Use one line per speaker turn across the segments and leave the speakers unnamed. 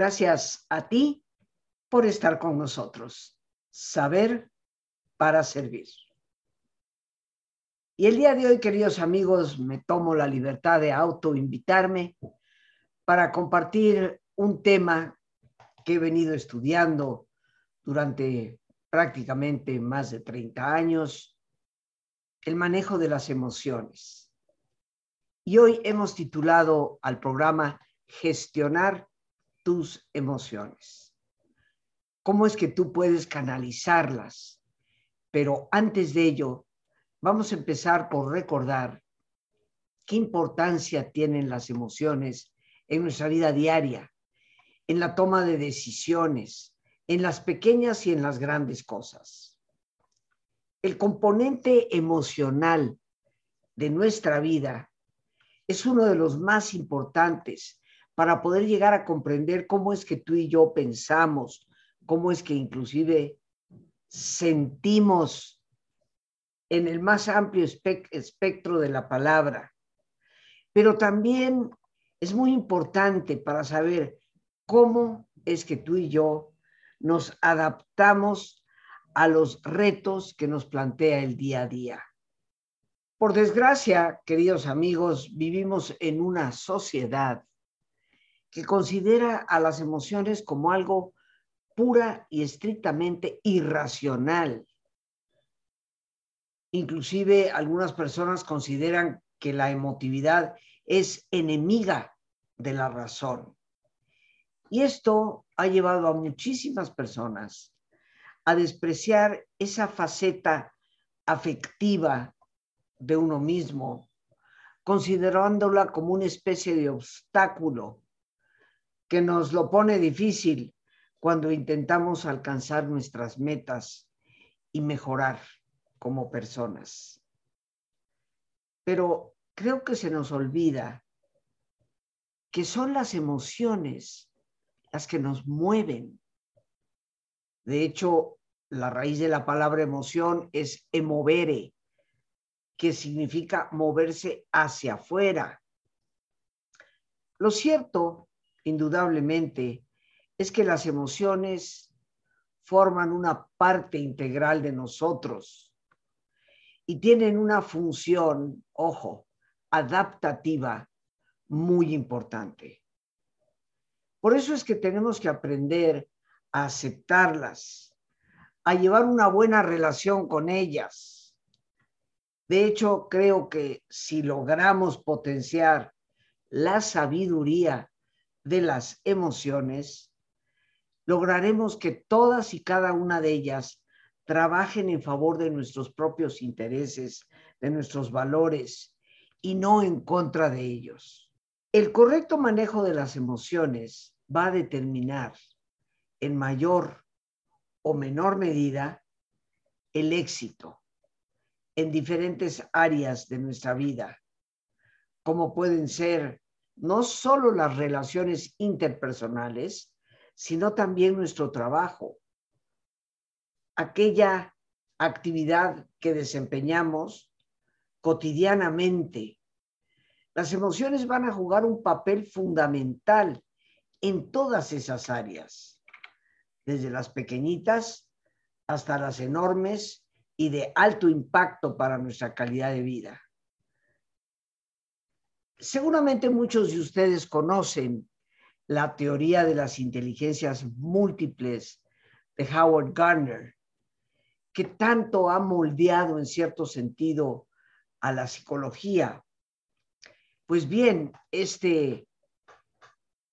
Gracias a ti por estar con nosotros. Saber para servir. Y el día de hoy, queridos amigos, me tomo la libertad de autoinvitarme para compartir un tema que he venido estudiando durante prácticamente más de 30 años, el manejo de las emociones. Y hoy hemos titulado al programa Gestionar tus emociones. ¿Cómo es que tú puedes canalizarlas? Pero antes de ello, vamos a empezar por recordar qué importancia tienen las emociones en nuestra vida diaria, en la toma de decisiones, en las pequeñas y en las grandes cosas. El componente emocional de nuestra vida es uno de los más importantes para poder llegar a comprender cómo es que tú y yo pensamos, cómo es que inclusive sentimos en el más amplio espectro de la palabra. Pero también es muy importante para saber cómo es que tú y yo nos adaptamos a los retos que nos plantea el día a día. Por desgracia, queridos amigos, vivimos en una sociedad que considera a las emociones como algo pura y estrictamente irracional. Inclusive algunas personas consideran que la emotividad es enemiga de la razón. Y esto ha llevado a muchísimas personas a despreciar esa faceta afectiva de uno mismo, considerándola como una especie de obstáculo que nos lo pone difícil cuando intentamos alcanzar nuestras metas y mejorar como personas. Pero creo que se nos olvida que son las emociones las que nos mueven. De hecho, la raíz de la palabra emoción es emovere, que significa moverse hacia afuera. Lo cierto, indudablemente, es que las emociones forman una parte integral de nosotros y tienen una función, ojo, adaptativa muy importante. Por eso es que tenemos que aprender a aceptarlas, a llevar una buena relación con ellas. De hecho, creo que si logramos potenciar la sabiduría de las emociones, lograremos que todas y cada una de ellas trabajen en favor de nuestros propios intereses, de nuestros valores y no en contra de ellos. El correcto manejo de las emociones va a determinar en mayor o menor medida el éxito en diferentes áreas de nuestra vida, como pueden ser no solo las relaciones interpersonales, sino también nuestro trabajo, aquella actividad que desempeñamos cotidianamente las emociones van a jugar un papel fundamental en todas esas áreas, desde las pequeñitas hasta las enormes y de alto impacto para nuestra calidad de vida. Seguramente muchos de ustedes conocen la teoría de las inteligencias múltiples de Howard Gardner, que tanto ha moldeado en cierto sentido a la psicología. Pues bien, este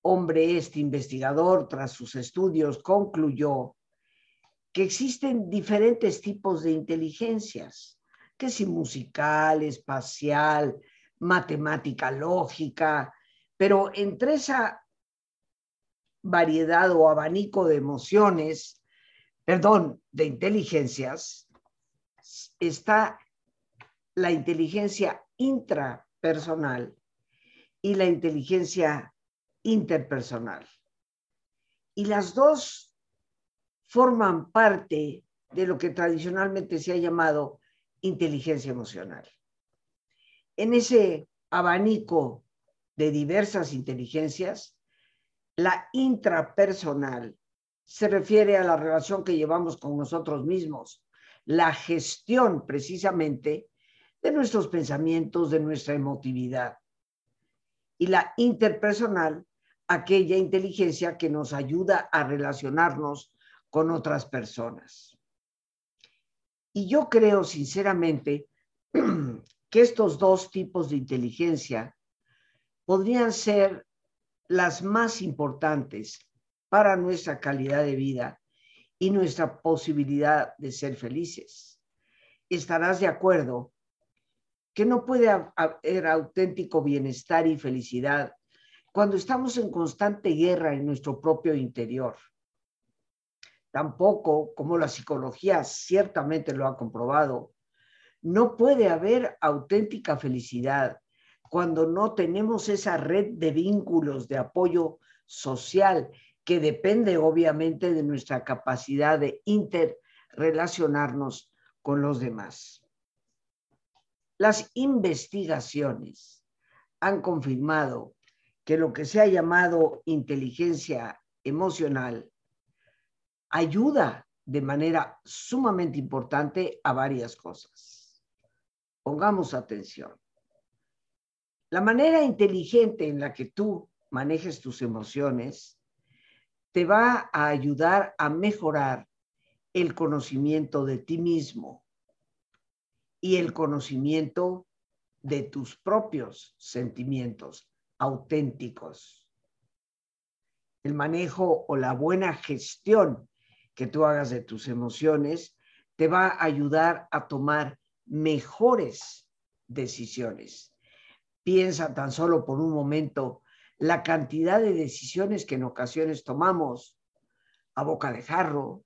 hombre, este investigador, tras sus estudios, concluyó que existen diferentes tipos de inteligencias, que si musical, espacial, matemática, lógica, pero entre esa variedad o abanico de emociones, perdón, de inteligencias, está la inteligencia intrapersonal y la inteligencia interpersonal. Y las dos forman parte de lo que tradicionalmente se ha llamado inteligencia emocional. En ese abanico de diversas inteligencias, La intrapersonal se refiere a la relación que llevamos con nosotros mismos, la gestión precisamente de nuestros pensamientos, de nuestra emotividad. Y la interpersonal, aquella inteligencia que nos ayuda a relacionarnos con otras personas. Y yo creo sinceramente que estos dos tipos de inteligencia podrían ser las más importantes para nuestra calidad de vida y nuestra posibilidad de ser felices. Estarás de acuerdo que no puede haber auténtico bienestar y felicidad cuando estamos en constante guerra en nuestro propio interior. Tampoco, como la psicología ciertamente lo ha comprobado, no puede haber auténtica felicidad cuando no tenemos esa red de vínculos de apoyo social que depende obviamente de nuestra capacidad de interrelacionarnos con los demás. Las investigaciones han confirmado que lo que se ha llamado inteligencia emocional ayuda de manera sumamente importante a varias cosas. Pongamos atención. La manera inteligente en la que tú manejes tus emociones te va a ayudar a mejorar el conocimiento de ti mismo y el conocimiento de tus propios sentimientos auténticos. El manejo o la buena gestión que tú hagas de tus emociones te va a ayudar a tomar mejores decisiones Piensa tan solo por un momento la cantidad de decisiones que en ocasiones tomamos a boca de jarro,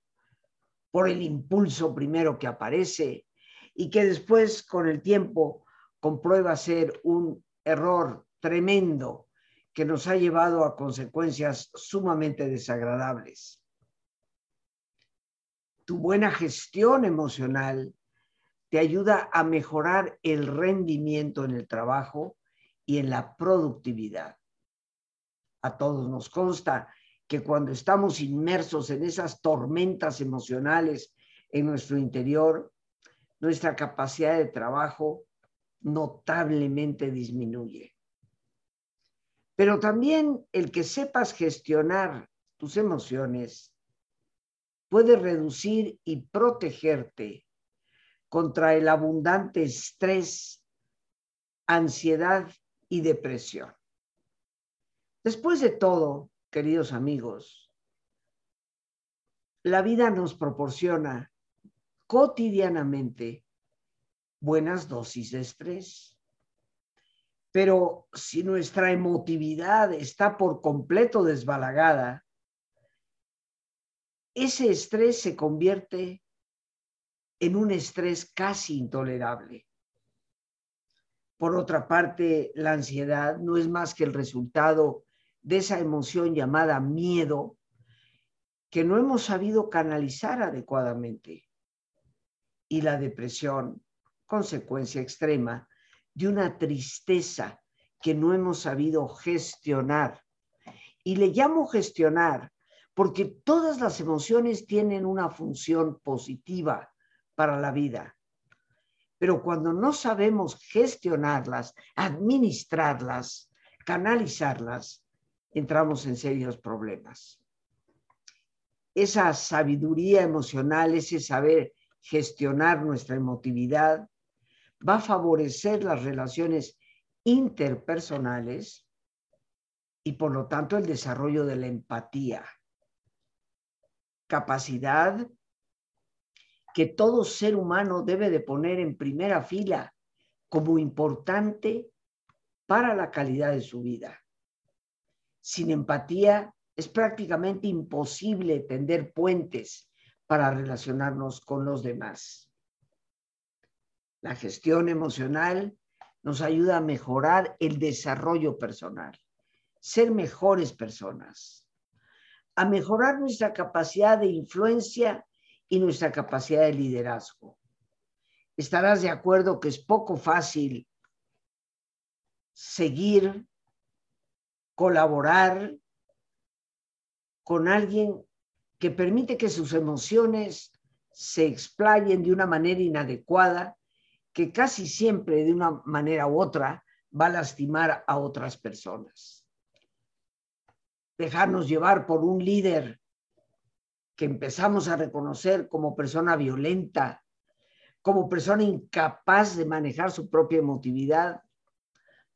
por el impulso primero que aparece y que después con el tiempo comprueba ser un error tremendo que nos ha llevado a consecuencias sumamente desagradables. Tu buena gestión emocional te ayuda a mejorar el rendimiento en el trabajo y en la productividad. A todos nos consta que cuando estamos inmersos en esas tormentas emocionales en nuestro interior, nuestra capacidad de trabajo notablemente disminuye. Pero también el que sepas gestionar tus emociones puede reducir y protegerte contra el abundante estrés, ansiedad y depresión. Después de todo, queridos amigos, la vida nos proporciona cotidianamente buenas dosis de estrés. Pero si nuestra emotividad está por completo desbalagada, ese estrés se convierte en un estrés casi intolerable. Por otra parte, la ansiedad no es más que el resultado de esa emoción llamada miedo que no hemos sabido canalizar adecuadamente. Y la depresión, consecuencia extrema de una tristeza que no hemos sabido gestionar. Y le llamo gestionar porque todas las emociones tienen una función positiva para la vida pero cuando no sabemos gestionarlas, administrarlas, canalizarlas, entramos en serios problemas. Esa sabiduría emocional, ese saber gestionar nuestra emotividad, va a favorecer las relaciones interpersonales y por lo tanto el desarrollo de la empatía, capacidad que todo ser humano debe de poner en primera fila como importante para la calidad de su vida. Sin empatía es prácticamente imposible tender puentes para relacionarnos con los demás. La gestión emocional nos ayuda a mejorar el desarrollo personal, ser mejores personas, a mejorar nuestra capacidad de influencia y nuestra capacidad de liderazgo. Estarás de acuerdo que es poco fácil seguir, colaborar con alguien que permite que sus emociones se explayen de una manera inadecuada, que casi siempre de una manera u otra va a lastimar a otras personas. Dejarnos llevar por un líder que empezamos a reconocer como persona violenta, como persona incapaz de manejar su propia emotividad,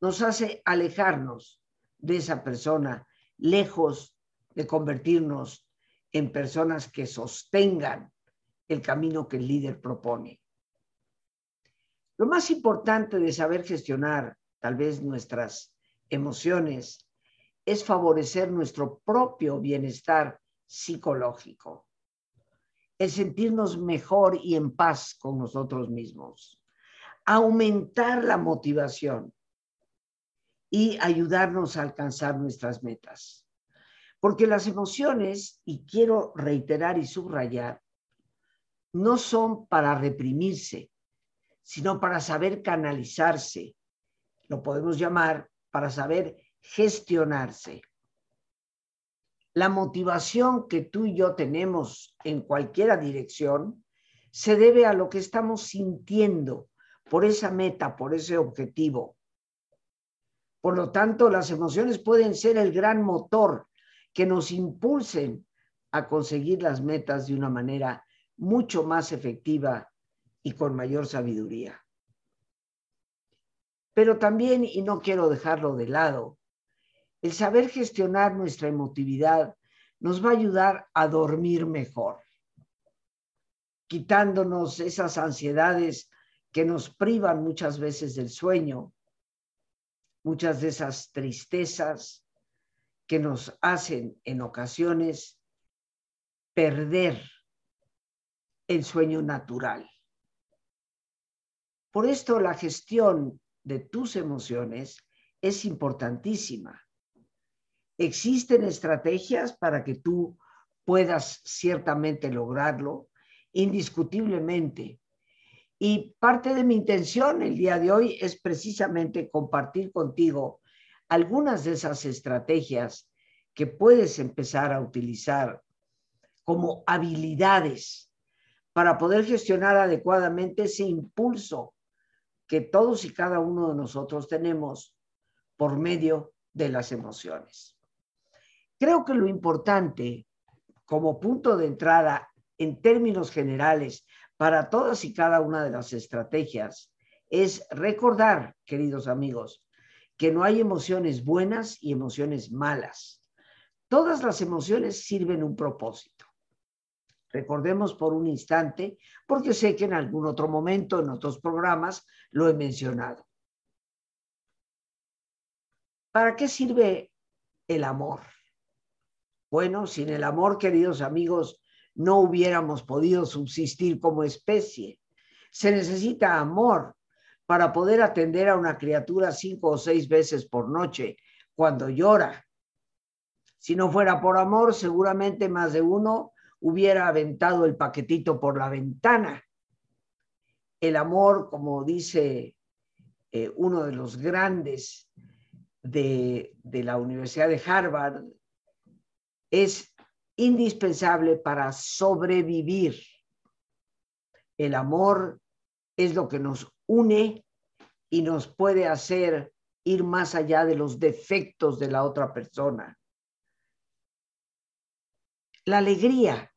nos hace alejarnos de esa persona, lejos de convertirnos en personas que sostengan el camino que el líder propone. Lo más importante de saber gestionar tal vez nuestras emociones es favorecer nuestro propio bienestar psicológico, el sentirnos mejor y en paz con nosotros mismos, aumentar la motivación y ayudarnos a alcanzar nuestras metas. Porque las emociones, y quiero reiterar y subrayar, no son para reprimirse, sino para saber canalizarse. Lo podemos llamar para saber gestionarse. La motivación que tú y yo tenemos en cualquiera dirección se debe a lo que estamos sintiendo por esa meta, por ese objetivo. Por lo tanto, las emociones pueden ser el gran motor que nos impulsen a conseguir las metas de una manera mucho más efectiva y con mayor sabiduría. Pero también, y no quiero dejarlo de lado, el saber gestionar nuestra emotividad nos va a ayudar a dormir mejor, quitándonos esas ansiedades que nos privan muchas veces del sueño, muchas de esas tristezas que nos hacen en ocasiones perder el sueño natural. Por esto la gestión de tus emociones es importantísima. Existen estrategias para que tú puedas ciertamente lograrlo, indiscutiblemente. Y parte de mi intención el día de hoy es precisamente compartir contigo algunas de esas estrategias que puedes empezar a utilizar como habilidades para poder gestionar adecuadamente ese impulso que todos y cada uno de nosotros tenemos por medio de las emociones. Creo que lo importante como punto de entrada en términos generales para todas y cada una de las estrategias es recordar, queridos amigos, que no hay emociones buenas y emociones malas. Todas las emociones sirven un propósito. Recordemos por un instante, porque sé que en algún otro momento, en otros programas, lo he mencionado. ¿Para qué sirve el amor? Bueno, sin el amor, queridos amigos, no hubiéramos podido subsistir como especie. Se necesita amor para poder atender a una criatura cinco o seis veces por noche cuando llora. Si no fuera por amor, seguramente más de uno hubiera aventado el paquetito por la ventana. El amor, como dice eh, uno de los grandes de, de la Universidad de Harvard, es indispensable para sobrevivir. El amor es lo que nos une y nos puede hacer ir más allá de los defectos de la otra persona. La alegría.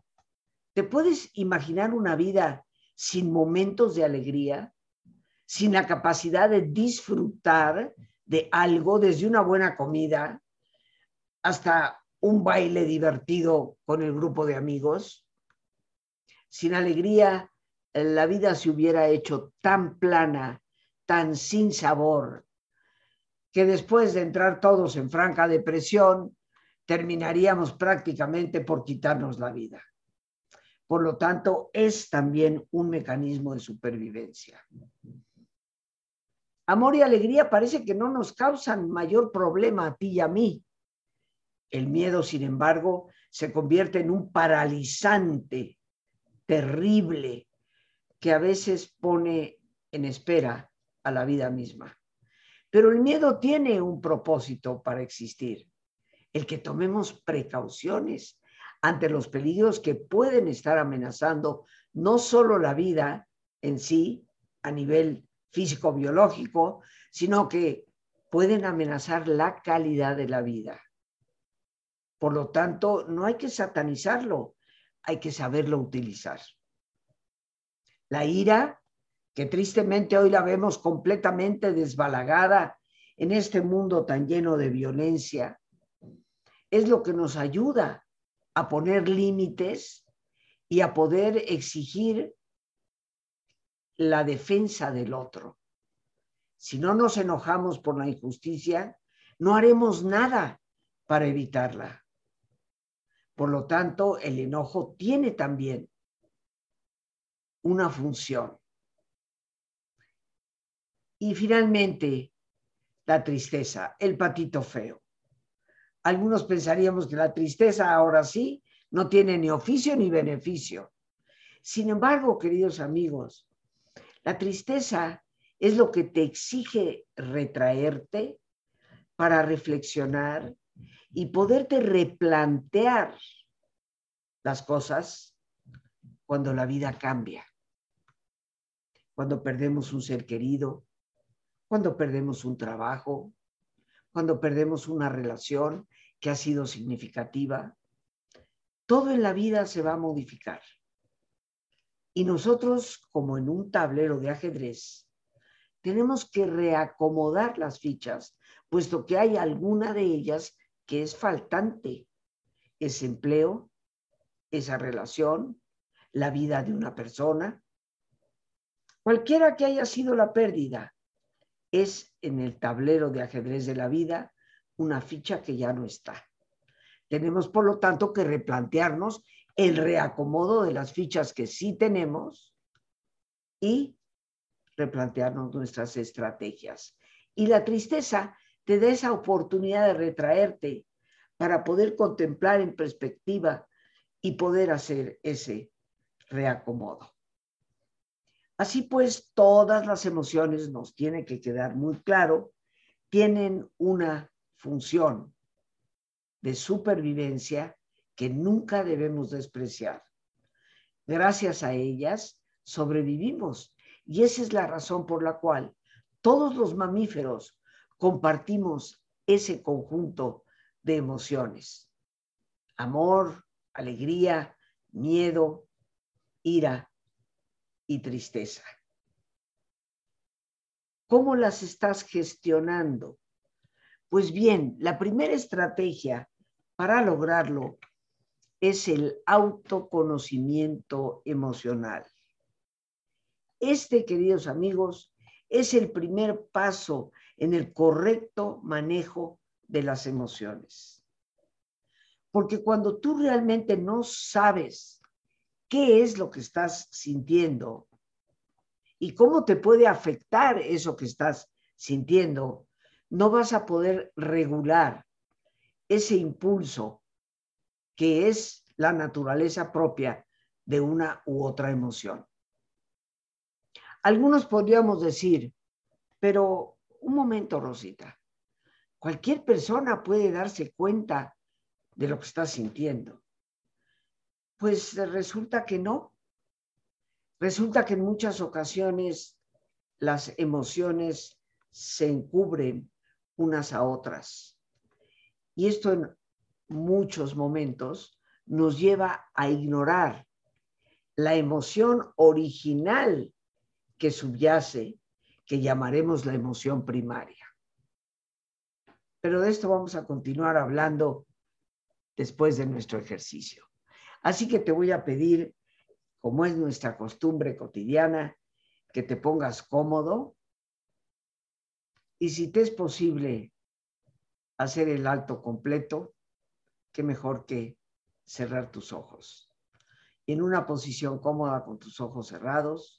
¿Te puedes imaginar una vida sin momentos de alegría? Sin la capacidad de disfrutar de algo, desde una buena comida hasta un baile divertido con el grupo de amigos. Sin alegría, la vida se hubiera hecho tan plana, tan sin sabor, que después de entrar todos en franca depresión, terminaríamos prácticamente por quitarnos la vida. Por lo tanto, es también un mecanismo de supervivencia. Amor y alegría parece que no nos causan mayor problema a ti y a mí. El miedo, sin embargo, se convierte en un paralizante terrible que a veces pone en espera a la vida misma. Pero el miedo tiene un propósito para existir el que tomemos precauciones ante los peligros que pueden estar amenazando no solo la vida en sí a nivel físico-biológico, sino que pueden amenazar la calidad de la vida. Por lo tanto, no hay que satanizarlo, hay que saberlo utilizar. La ira, que tristemente hoy la vemos completamente desbalagada en este mundo tan lleno de violencia, es lo que nos ayuda a poner límites y a poder exigir la defensa del otro. Si no nos enojamos por la injusticia, no haremos nada para evitarla. Por lo tanto, el enojo tiene también una función. Y finalmente, la tristeza, el patito feo. Algunos pensaríamos que la tristeza ahora sí no tiene ni oficio ni beneficio. Sin embargo, queridos amigos, la tristeza es lo que te exige retraerte para reflexionar y poderte replantear las cosas cuando la vida cambia, cuando perdemos un ser querido, cuando perdemos un trabajo, cuando perdemos una relación que ha sido significativa. Todo en la vida se va a modificar. Y nosotros, como en un tablero de ajedrez, tenemos que reacomodar las fichas, puesto que hay alguna de ellas que es faltante. Ese empleo, esa relación, la vida de una persona. Cualquiera que haya sido la pérdida, es en el tablero de ajedrez de la vida una ficha que ya no está. Tenemos, por lo tanto, que replantearnos el reacomodo de las fichas que sí tenemos y replantearnos nuestras estrategias. Y la tristeza te da esa oportunidad de retraerte para poder contemplar en perspectiva y poder hacer ese reacomodo. Así pues, todas las emociones nos tiene que quedar muy claro, tienen una función de supervivencia que nunca debemos despreciar. Gracias a ellas sobrevivimos y esa es la razón por la cual todos los mamíferos compartimos ese conjunto de emociones. Amor, alegría, miedo, ira y tristeza. ¿Cómo las estás gestionando? Pues bien, la primera estrategia para lograrlo es el autoconocimiento emocional. Este, queridos amigos, es el primer paso en el correcto manejo de las emociones. Porque cuando tú realmente no sabes qué es lo que estás sintiendo y cómo te puede afectar eso que estás sintiendo, no vas a poder regular ese impulso que es la naturaleza propia de una u otra emoción. Algunos podríamos decir, pero un momento, Rosita, cualquier persona puede darse cuenta de lo que está sintiendo. Pues resulta que no. Resulta que en muchas ocasiones las emociones se encubren unas a otras. Y esto en muchos momentos nos lleva a ignorar la emoción original que subyace, que llamaremos la emoción primaria. Pero de esto vamos a continuar hablando después de nuestro ejercicio. Así que te voy a pedir, como es nuestra costumbre cotidiana, que te pongas cómodo, y si te es posible hacer el alto completo, qué mejor que cerrar tus ojos. En una posición cómoda con tus ojos cerrados,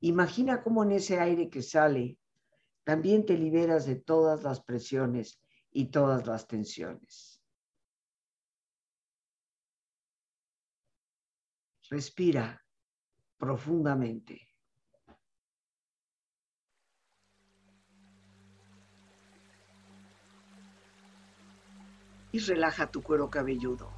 imagina cómo en ese aire que sale también te liberas de todas las presiones y todas las tensiones. Respira profundamente. Y relaja tu cuero cabelludo.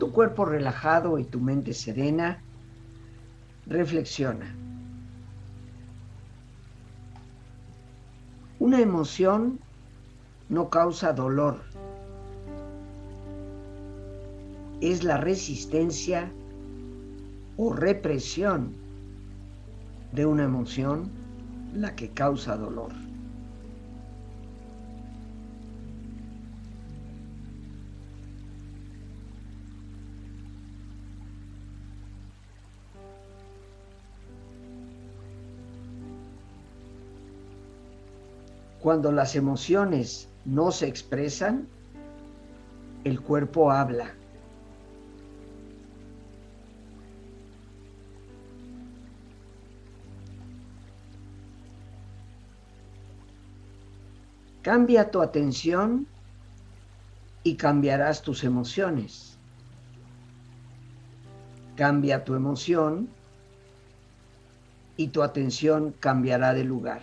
Tu cuerpo relajado y tu mente serena, reflexiona. Una emoción no causa dolor. Es la resistencia o represión de una emoción la que causa dolor. Cuando las emociones no se expresan, el cuerpo habla. Cambia tu atención y cambiarás tus emociones. Cambia tu emoción y tu atención cambiará de lugar.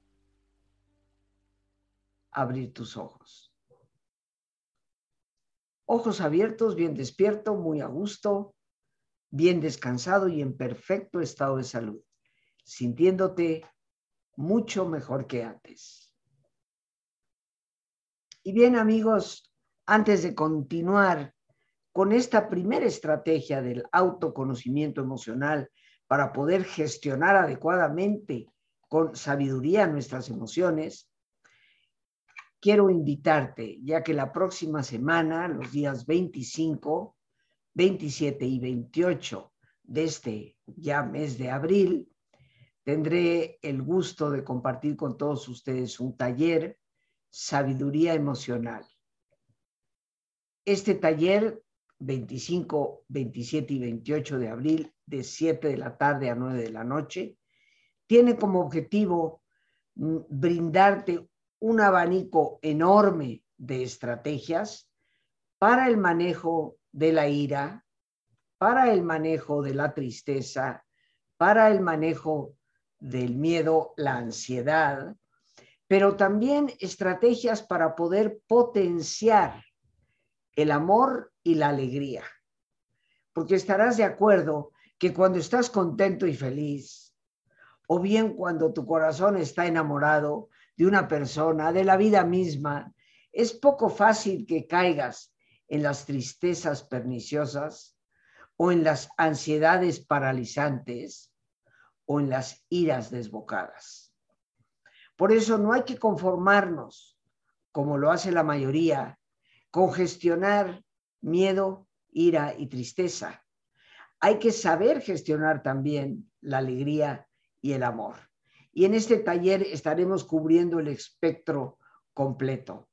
abrir tus ojos. Ojos abiertos, bien despierto, muy a gusto, bien descansado y en perfecto estado de salud, sintiéndote mucho mejor que antes. Y bien amigos, antes de continuar con esta primera estrategia del autoconocimiento emocional para poder gestionar adecuadamente con sabiduría nuestras emociones, quiero invitarte, ya que la próxima semana, los días 25, 27 y 28 de este ya mes de abril, tendré el gusto de compartir con todos ustedes un taller Sabiduría Emocional. Este taller, 25, 27 y 28 de abril, de 7 de la tarde a 9 de la noche, tiene como objetivo mm, brindarte un abanico enorme de estrategias para el manejo de la ira, para el manejo de la tristeza, para el manejo del miedo, la ansiedad, pero también estrategias para poder potenciar el amor y la alegría. Porque estarás de acuerdo que cuando estás contento y feliz, o bien cuando tu corazón está enamorado, de una persona, de la vida misma, es poco fácil que caigas en las tristezas perniciosas o en las ansiedades paralizantes o en las iras desbocadas. Por eso no hay que conformarnos, como lo hace la mayoría, con gestionar miedo, ira y tristeza. Hay que saber gestionar también la alegría y el amor. Y en este taller estaremos cubriendo el espectro completo.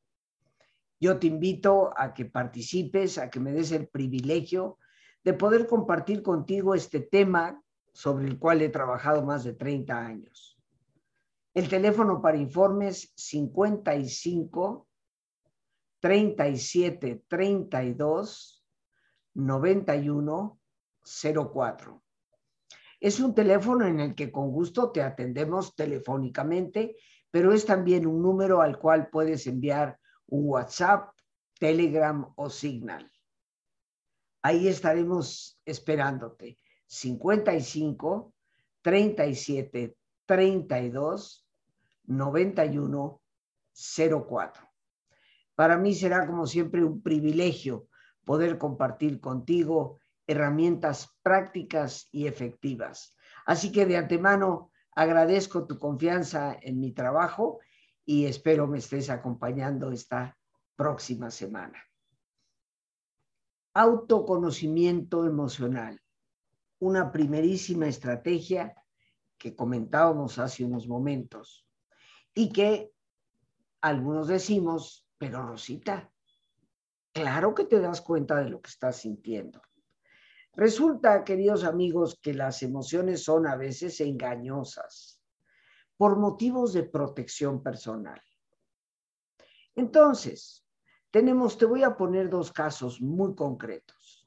Yo te invito a que participes, a que me des el privilegio de poder compartir contigo este tema sobre el cual he trabajado más de 30 años. El teléfono para informes 55 37 32 91 04. Es un teléfono en el que con gusto te atendemos telefónicamente, pero es también un número al cual puedes enviar un WhatsApp, Telegram o Signal. Ahí estaremos esperándote. 55 37 32 91 04. Para mí será como siempre un privilegio poder compartir contigo herramientas prácticas y efectivas. Así que de antemano agradezco tu confianza en mi trabajo y espero me estés acompañando esta próxima semana. Autoconocimiento emocional, una primerísima estrategia que comentábamos hace unos momentos y que algunos decimos, pero Rosita, claro que te das cuenta de lo que estás sintiendo. Resulta, queridos amigos, que las emociones son a veces engañosas por motivos de protección personal. Entonces, tenemos, te voy a poner dos casos muy concretos.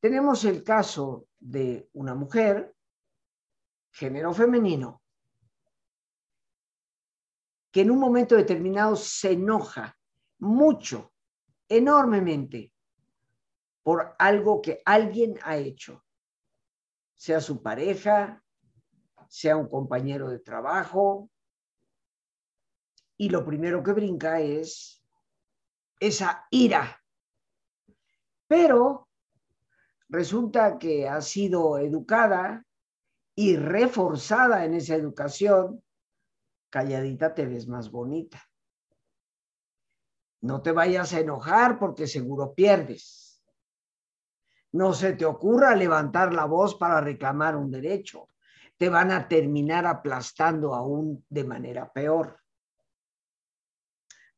Tenemos el caso de una mujer, género femenino, que en un momento determinado se enoja mucho, enormemente, por algo que alguien ha hecho, sea su pareja, sea un compañero de trabajo, y lo primero que brinca es esa ira. Pero resulta que ha sido educada y reforzada en esa educación, calladita te ves más bonita. No te vayas a enojar porque seguro pierdes. No se te ocurra levantar la voz para reclamar un derecho. Te van a terminar aplastando aún de manera peor.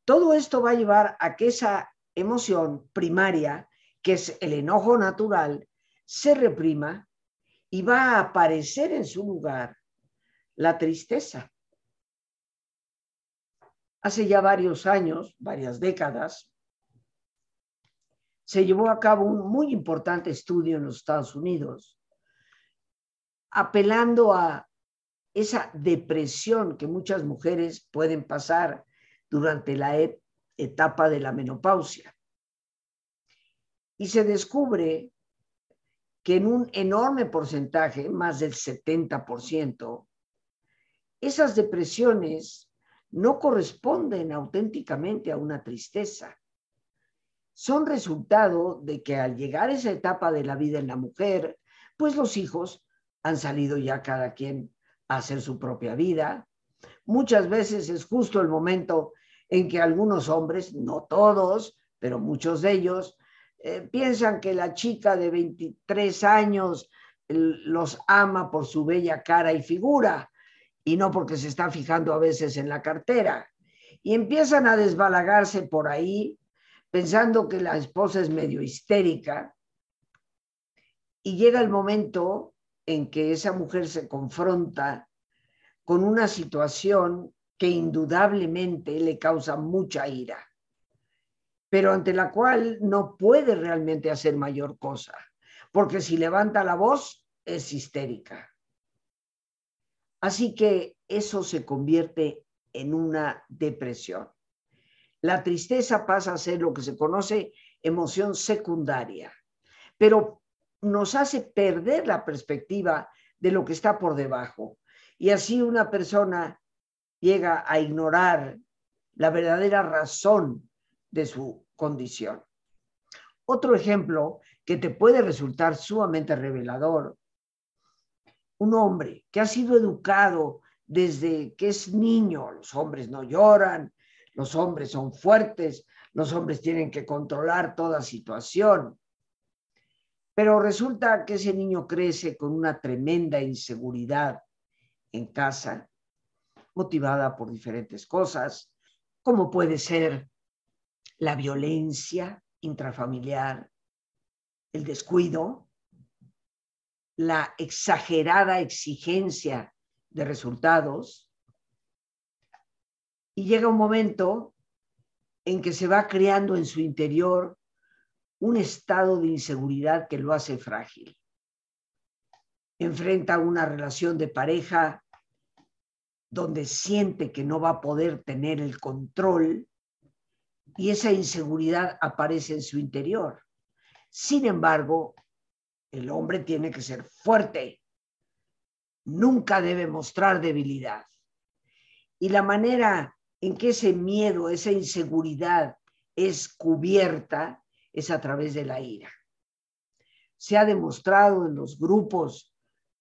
Todo esto va a llevar a que esa emoción primaria, que es el enojo natural, se reprima y va a aparecer en su lugar la tristeza. Hace ya varios años, varias décadas, se llevó a cabo un muy importante estudio en los Estados Unidos, apelando a esa depresión que muchas mujeres pueden pasar durante la etapa de la menopausia. Y se descubre que en un enorme porcentaje, más del 70%, esas depresiones no corresponden auténticamente a una tristeza. Son resultado de que al llegar a esa etapa de la vida en la mujer, pues los hijos han salido ya cada quien a hacer su propia vida. Muchas veces es justo el momento en que algunos hombres, no todos, pero muchos de ellos, eh, piensan que la chica de 23 años los ama por su bella cara y figura y no porque se está fijando a veces en la cartera. Y empiezan a desbalagarse por ahí pensando que la esposa es medio histérica y llega el momento en que esa mujer se confronta con una situación que indudablemente le causa mucha ira, pero ante la cual no puede realmente hacer mayor cosa, porque si levanta la voz es histérica. Así que eso se convierte en una depresión. La tristeza pasa a ser lo que se conoce emoción secundaria, pero nos hace perder la perspectiva de lo que está por debajo. Y así una persona llega a ignorar la verdadera razón de su condición. Otro ejemplo que te puede resultar sumamente revelador un hombre que ha sido educado desde que es niño, los hombres no lloran, los hombres son fuertes, los hombres tienen que controlar toda situación. Pero resulta que ese niño crece con una tremenda inseguridad en casa, motivada por diferentes cosas, como puede ser la violencia intrafamiliar, el descuido, la exagerada exigencia de resultados y llega un momento en que se va creando en su interior un estado de inseguridad que lo hace frágil. Enfrenta una relación de pareja donde siente que no va a poder tener el control y esa inseguridad aparece en su interior. Sin embargo, El hombre tiene que ser fuerte. Nunca debe mostrar debilidad. Y la manera en que ese miedo, esa inseguridad es cubierta es a través de la ira. Se ha demostrado en los grupos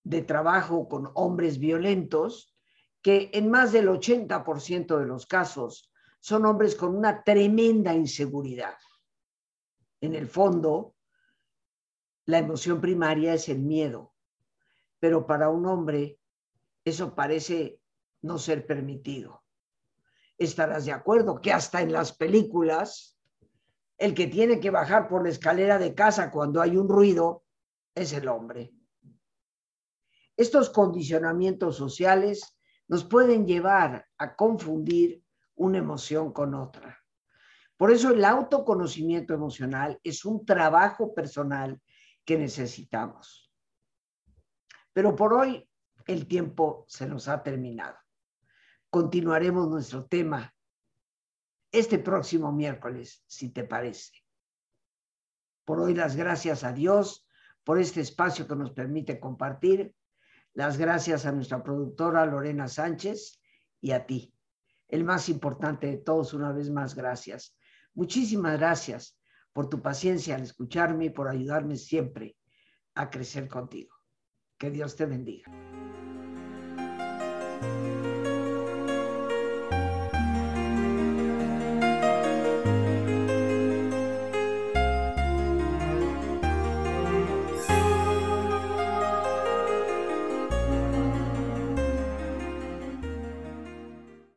de trabajo con hombres violentos que en más del 80% de los casos son hombres con una tremenda inseguridad. En el fondo, la emoción primaria es el miedo, pero para un hombre eso parece no ser permitido. Estarás de acuerdo que hasta en las películas, el que tiene que bajar por la escalera de casa cuando hay un ruido es el hombre. Estos condicionamientos sociales nos pueden llevar a confundir una emoción con otra. Por eso el autoconocimiento emocional es un trabajo personal que necesitamos. Pero por hoy el tiempo se nos ha terminado. Continuaremos nuestro tema este próximo miércoles, si te parece. Por hoy las gracias a Dios por este espacio que nos permite compartir las gracias a nuestra productora Lorena Sánchez y a ti. El más importante de todos, una vez más, gracias. Muchísimas gracias por tu paciencia al escucharme y por ayudarme siempre a crecer contigo. Que Dios te bendiga.